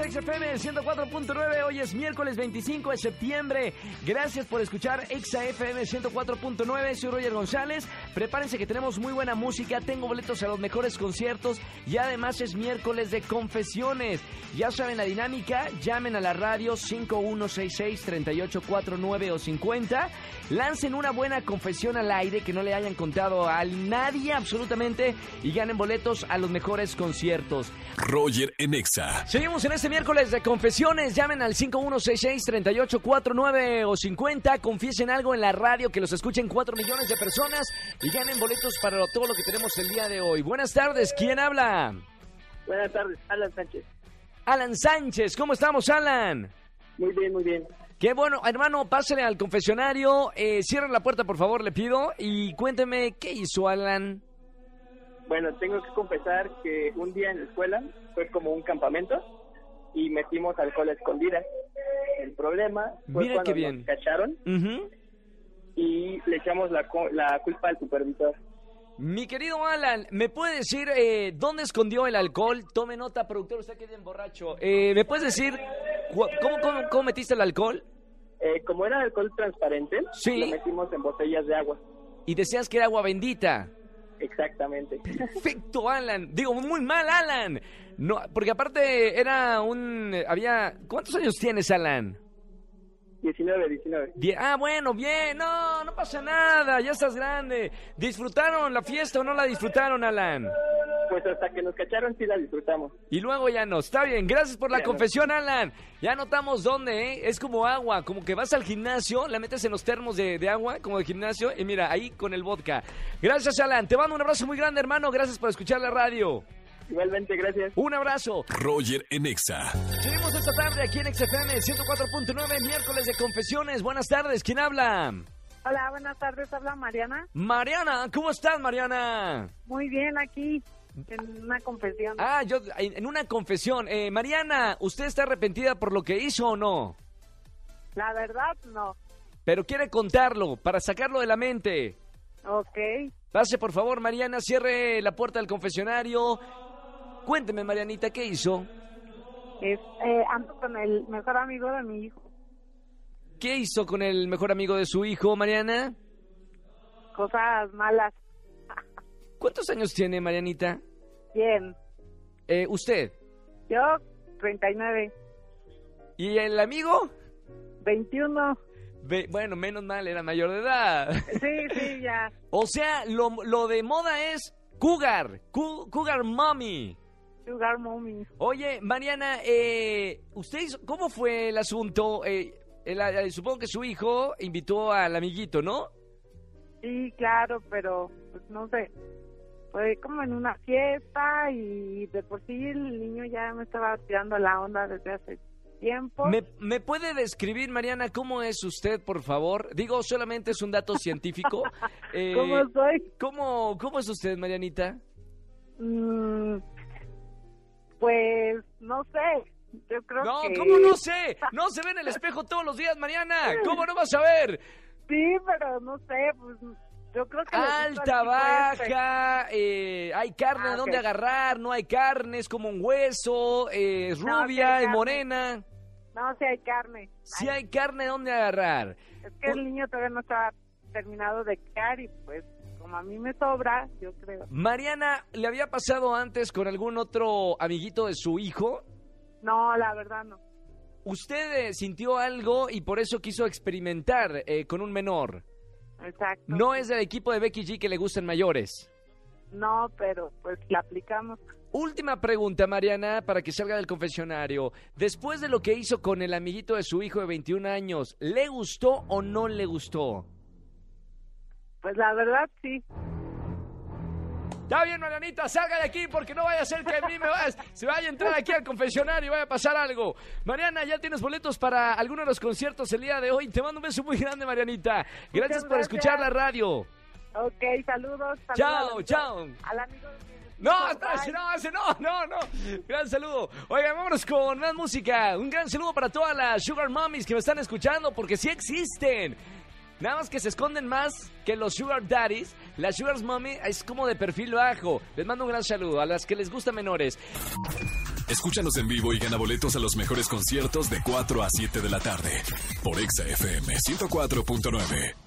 A XFM 104.9. Hoy es miércoles 25 de septiembre. Gracias por escuchar XFM 104.9. Soy Roger González. Prepárense que tenemos muy buena música. Tengo boletos a los mejores conciertos y además es miércoles de confesiones. Ya saben la dinámica. Llamen a la radio 5166-3849 o 50. Lancen una buena confesión al aire que no le hayan contado a nadie absolutamente y ganen boletos a los mejores conciertos. Roger en Exa. Seguimos en este miércoles de confesiones. Llamen al 5166-3849 o 50. Confiesen algo en la radio que los escuchen 4 millones de personas y ganen boletos para todo lo que tenemos el día de hoy. Buenas tardes, ¿quién habla? Buenas tardes, Alan Sánchez. Alan Sánchez, ¿cómo estamos, Alan? Muy bien, muy bien. Qué bueno, hermano, pásale al confesionario. Eh, cierren la puerta, por favor, le pido. Y cuénteme, ¿qué hizo Alan? Bueno, tengo que confesar que un día en la escuela fue como un campamento y metimos alcohol a escondidas. El problema fue Mira cuando qué bien. nos cacharon y le echamos la, la culpa al supervisor. Mi querido Alan, ¿me puede decir eh, dónde escondió el alcohol? Tome nota, productor, usted que bien borracho. Eh, ¿Me puedes decir cómo, cómo, cómo metiste el alcohol? Eh, como era alcohol transparente, Sí. lo metimos en botellas de agua. Y decías que era agua bendita. Exactamente. Perfecto, Alan. Digo, muy mal, Alan. No, porque aparte era un... Había... ¿Cuántos años tienes, Alan? 19, 19. Die- ah, bueno, bien. No, no pasa nada. Ya estás grande. ¿Disfrutaron la fiesta o no la disfrutaron, Alan? Pues hasta que nos cacharon sí la disfrutamos. Y luego ya no. Está bien, gracias por la Ya no. confesión, Alan. Ya notamos dónde, ¿eh? Es como agua, como que vas al gimnasio, la metes en los termos de, de agua, como de gimnasio, y mira, ahí con el vodka. Gracias, Alan. Te mando un abrazo muy grande, hermano. Gracias por escuchar la radio. Igualmente, gracias. Un abrazo. Roger en Exa. Seguimos esta tarde aquí en XFM 104.9, miércoles de confesiones. Buenas tardes, ¿quién habla? Hola, buenas tardes, habla Mariana. Mariana, ¿cómo estás, Mariana? Muy bien, aquí en una confesión. Ah, yo, en en una confesión. Eh, Mariana, ¿usted está arrepentida por lo que hizo o no? La verdad, no. Pero quiere contarlo para sacarlo de la mente. Ok. Pase, por favor, Mariana, cierre la puerta del confesionario. Cuénteme, Marianita, ¿qué hizo? Es, eh, ando con el mejor amigo de mi hijo. ¿Qué hizo con el mejor amigo de su hijo, Mariana? Cosas malas. ¿Cuántos años tiene, Marianita? Bien. Eh, ¿Usted? Yo, 39. ¿Y el amigo? 21. Ve- bueno, menos mal, era mayor de edad. Sí, sí, ya. O sea, lo, lo de moda es cougar, cougar mommy. Sugar mommy. Oye, Mariana, eh, ¿usted hizo- cómo fue el asunto? Eh, el- eh, supongo que su hijo invitó al amiguito, ¿no? Sí, claro, pero pues no sé. Fue como en una fiesta y de por sí el niño ya me estaba tirando la onda desde hace tiempo. ¿Me, me puede describir, Mariana, cómo es usted, por favor? Digo, solamente es un dato científico. Eh, ¿Cómo soy? ¿cómo, ¿Cómo es usted, Marianita? Mm, no sé. Yo creo No, que. ¿cómo no sé? No se ve en el espejo todos los días, Mariana. ¿Cómo no vas a ver? Sí, pero no sé. Pues yo creo que. Alta, este. baja, eh, hay carne Ah, de dónde agarrar, no hay carne, es como un hueso, eh, es No, rubia, es morena. No, sí hay carne. Si Ay, hay carne de dónde agarrar. Es que el niño todavía no estaba terminado de criar y pues como a mí me sobra, yo creo. Mariana, ¿le había pasado antes con algún otro amiguito de su hijo? No, la verdad no. Usted eh, sintió algo y por eso quiso experimentar eh, con un menor. Exacto. No es del equipo de Becky G que le gustan mayores. No, pero pues la aplicamos. Última pregunta, Mariana, para que salga del confesionario. Después de lo que hizo con el amiguito de su hijo de 21 años, ¿le gustó o no le gustó? Pues la verdad sí. Está bien, Marianita, salga de aquí porque no vaya a ser que a mí me vayas, se vaya a entrar aquí al confesionario y vaya a pasar algo. Mariana, ya tienes boletos para alguno de los conciertos el día de hoy. Te mando un beso muy grande, Marianita. Gracias por escuchar la radio. Ok, saludos. saludos Chao, chao. Al amigo No, espérate, no, no, no, no. Gran saludo. Oigan, vámonos con más música. Un gran saludo para todas las Sugar Mommies que me están escuchando, porque sí existen. Nada más que se esconden más que los Sugar Daddies. La Sugar Mommy es como de perfil bajo. Les mando un gran saludo a las que les gusta menores. Escúchanos en vivo y gana boletos a los mejores conciertos de 4 a 7 de la tarde por Exa FM 104.9.